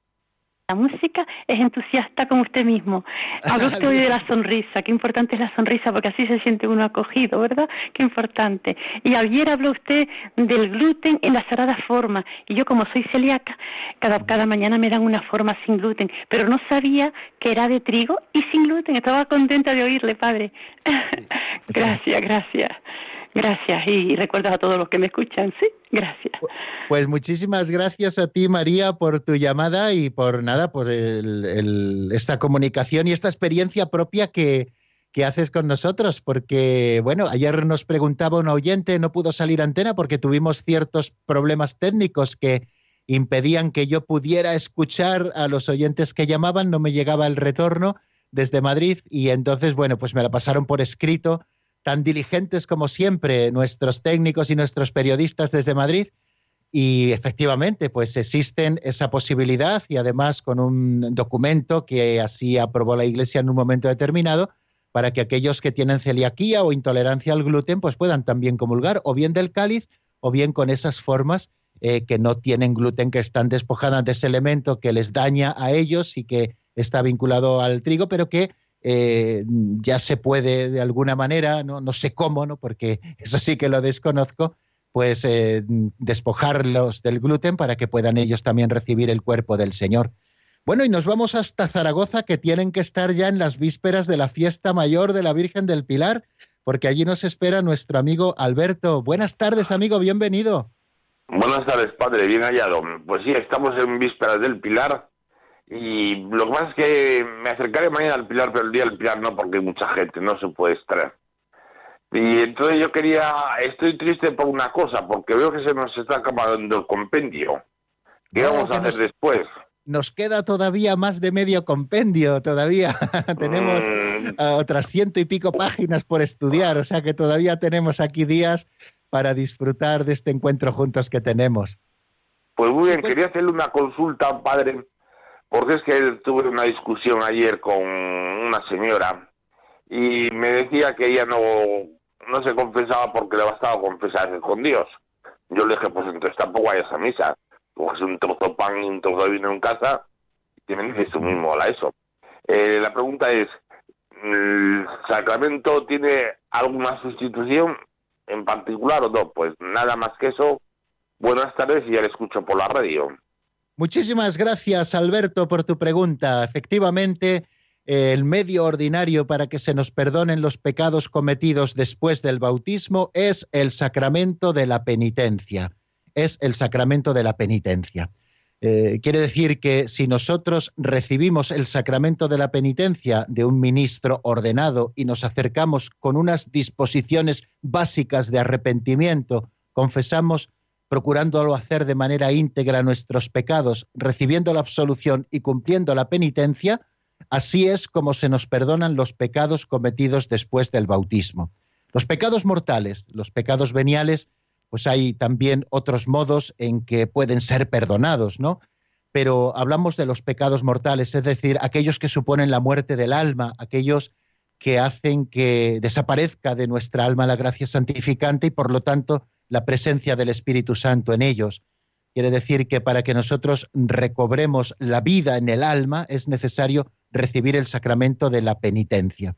La música es entusiasta como usted mismo. Habló usted hoy de la sonrisa, qué importante es la sonrisa, porque así se siente uno acogido, ¿verdad? Qué importante. Y ayer habló usted del gluten en la sagrada forma, y yo como soy celíaca, cada, cada mañana me dan una forma sin gluten, pero no sabía que era de trigo y sin gluten. Estaba contenta de oírle, padre. gracias, gracias. Gracias y recuerdas a todos los que me escuchan, sí, gracias. Pues muchísimas gracias a ti, María, por tu llamada y por nada, por esta comunicación y esta experiencia propia que, que haces con nosotros, porque, bueno, ayer nos preguntaba un oyente, no pudo salir antena porque tuvimos ciertos problemas técnicos que impedían que yo pudiera escuchar a los oyentes que llamaban, no me llegaba el retorno desde Madrid y entonces, bueno, pues me la pasaron por escrito tan diligentes como siempre nuestros técnicos y nuestros periodistas desde Madrid. Y efectivamente, pues existen esa posibilidad y además con un documento que así aprobó la Iglesia en un momento determinado para que aquellos que tienen celiaquía o intolerancia al gluten pues puedan también comulgar o bien del cáliz o bien con esas formas eh, que no tienen gluten, que están despojadas de ese elemento que les daña a ellos y que está vinculado al trigo, pero que eh, ya se puede de alguna manera, no, no sé cómo, ¿no? porque eso sí que lo desconozco, pues eh, despojarlos del gluten para que puedan ellos también recibir el cuerpo del Señor. Bueno, y nos vamos hasta Zaragoza, que tienen que estar ya en las vísperas de la fiesta mayor de la Virgen del Pilar, porque allí nos espera nuestro amigo Alberto. Buenas tardes, amigo, bienvenido. Buenas tardes, padre, bien hallado. Pues sí, estamos en vísperas del Pilar y lo que pasa es que me acercaré mañana al Pilar, pero el día del Pilar no, porque hay mucha gente, no se puede extraer. Y entonces yo quería, estoy triste por una cosa, porque veo que se nos está acabando el compendio. ¿Qué No, vamos a hacer nos- después? Nos queda todavía más de medio compendio, todavía. tenemos Mm, ah, otras ciento y pico páginas por estudiar, o sea que todavía tenemos aquí días para disfrutar de este encuentro juntos que tenemos. Pues muy bien, pues- quería hacerle una consulta, padre, porque es que tuve una discusión ayer con una señora y me decía que ella no, no se confesaba porque le bastaba confesarse con Dios. Yo le dije, pues entonces tampoco vayas a misa, coges un trozo de pan y un trozo de vino en casa y te vendes tú mismo a eso. Eh, la pregunta es, ¿el sacramento tiene alguna sustitución en particular o no? Pues nada más que eso, Buenas tardes y ya le escucho por la radio. Muchísimas gracias, Alberto, por tu pregunta. Efectivamente, el medio ordinario para que se nos perdonen los pecados cometidos después del bautismo es el sacramento de la penitencia. Es el sacramento de la penitencia. Eh, quiere decir que si nosotros recibimos el sacramento de la penitencia de un ministro ordenado y nos acercamos con unas disposiciones básicas de arrepentimiento, confesamos procurándolo hacer de manera íntegra nuestros pecados, recibiendo la absolución y cumpliendo la penitencia, así es como se nos perdonan los pecados cometidos después del bautismo. Los pecados mortales, los pecados veniales, pues hay también otros modos en que pueden ser perdonados, ¿no? Pero hablamos de los pecados mortales, es decir, aquellos que suponen la muerte del alma, aquellos que hacen que desaparezca de nuestra alma la gracia santificante y por lo tanto la presencia del Espíritu Santo en ellos. Quiere decir que para que nosotros recobremos la vida en el alma es necesario recibir el sacramento de la penitencia.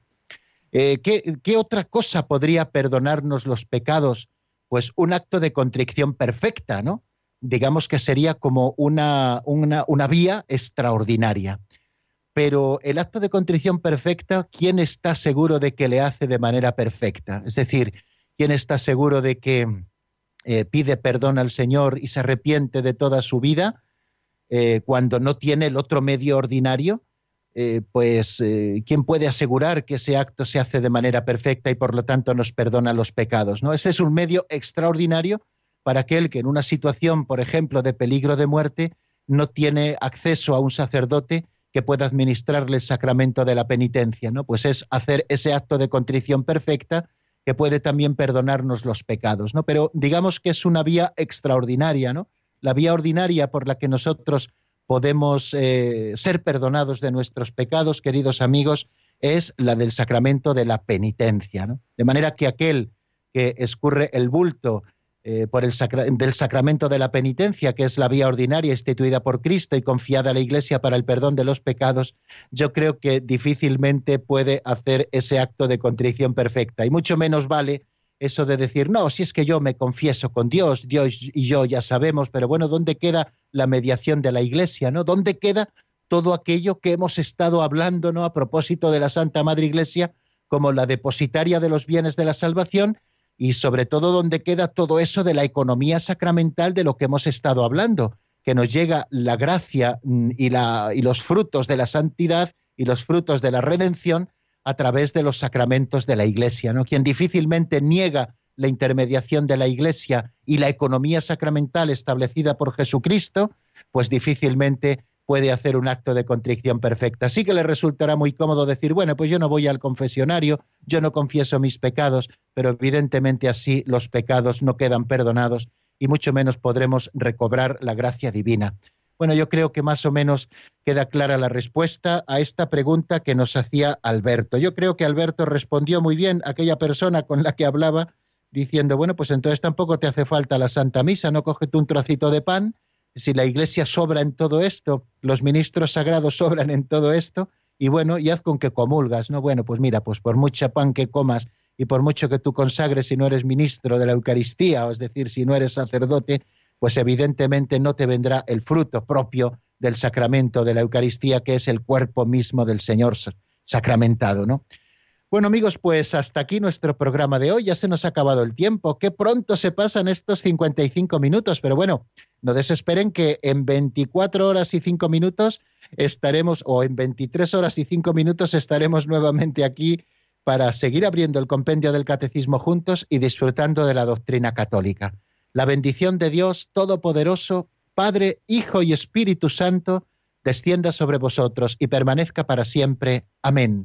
Eh, ¿qué, ¿Qué otra cosa podría perdonarnos los pecados? Pues un acto de contrición perfecta, ¿no? Digamos que sería como una, una, una vía extraordinaria. Pero el acto de contrición perfecta, ¿quién está seguro de que le hace de manera perfecta? Es decir, ¿quién está seguro de que eh, pide perdón al Señor y se arrepiente de toda su vida eh, cuando no tiene el otro medio ordinario? Eh, pues ¿quién puede asegurar que ese acto se hace de manera perfecta y por lo tanto nos perdona los pecados? ¿no? Ese es un medio extraordinario para aquel que en una situación, por ejemplo, de peligro de muerte, no tiene acceso a un sacerdote que pueda administrarle el sacramento de la penitencia, ¿no? Pues es hacer ese acto de contrición perfecta que puede también perdonarnos los pecados, ¿no? Pero digamos que es una vía extraordinaria, ¿no? La vía ordinaria por la que nosotros podemos eh, ser perdonados de nuestros pecados, queridos amigos, es la del sacramento de la penitencia, ¿no? De manera que aquel que escurre el bulto eh, por el sacra del sacramento de la penitencia, que es la vía ordinaria instituida por Cristo y confiada a la Iglesia para el perdón de los pecados, yo creo que difícilmente puede hacer ese acto de contrición perfecta. Y mucho menos vale eso de decir, no, si es que yo me confieso con Dios, Dios y yo ya sabemos, pero bueno, ¿dónde queda la mediación de la Iglesia? ¿no? ¿Dónde queda todo aquello que hemos estado hablando ¿no? a propósito de la Santa Madre Iglesia como la depositaria de los bienes de la salvación? Y sobre todo donde queda todo eso de la economía sacramental de lo que hemos estado hablando, que nos llega la gracia mm, y, la, y los frutos de la santidad y los frutos de la redención a través de los sacramentos de la Iglesia. ¿no? Quien difícilmente niega la intermediación de la Iglesia y la economía sacramental establecida por Jesucristo, pues difícilmente puede hacer un acto de contrición perfecta. Sí que le resultará muy cómodo decir, bueno, pues yo no voy al confesionario, yo no confieso mis pecados, pero evidentemente así los pecados no quedan perdonados y mucho menos podremos recobrar la gracia divina. Bueno, yo creo que más o menos queda clara la respuesta a esta pregunta que nos hacía Alberto. Yo creo que Alberto respondió muy bien a aquella persona con la que hablaba, diciendo, bueno, pues entonces tampoco te hace falta la Santa Misa, no cógete un trocito de pan, si la Iglesia sobra en todo esto, los ministros sagrados sobran en todo esto, y bueno, y haz con que comulgas, ¿no? Bueno, pues mira, pues por mucha pan que comas y por mucho que tú consagres si no eres ministro de la Eucaristía, o es decir, si no eres sacerdote, pues evidentemente no te vendrá el fruto propio del sacramento de la Eucaristía, que es el cuerpo mismo del Señor sacramentado, ¿no? Bueno amigos, pues hasta aquí nuestro programa de hoy. Ya se nos ha acabado el tiempo. Qué pronto se pasan estos 55 minutos, pero bueno, no desesperen que en 24 horas y 5 minutos estaremos, o en 23 horas y 5 minutos estaremos nuevamente aquí para seguir abriendo el compendio del catecismo juntos y disfrutando de la doctrina católica. La bendición de Dios Todopoderoso, Padre, Hijo y Espíritu Santo, descienda sobre vosotros y permanezca para siempre. Amén.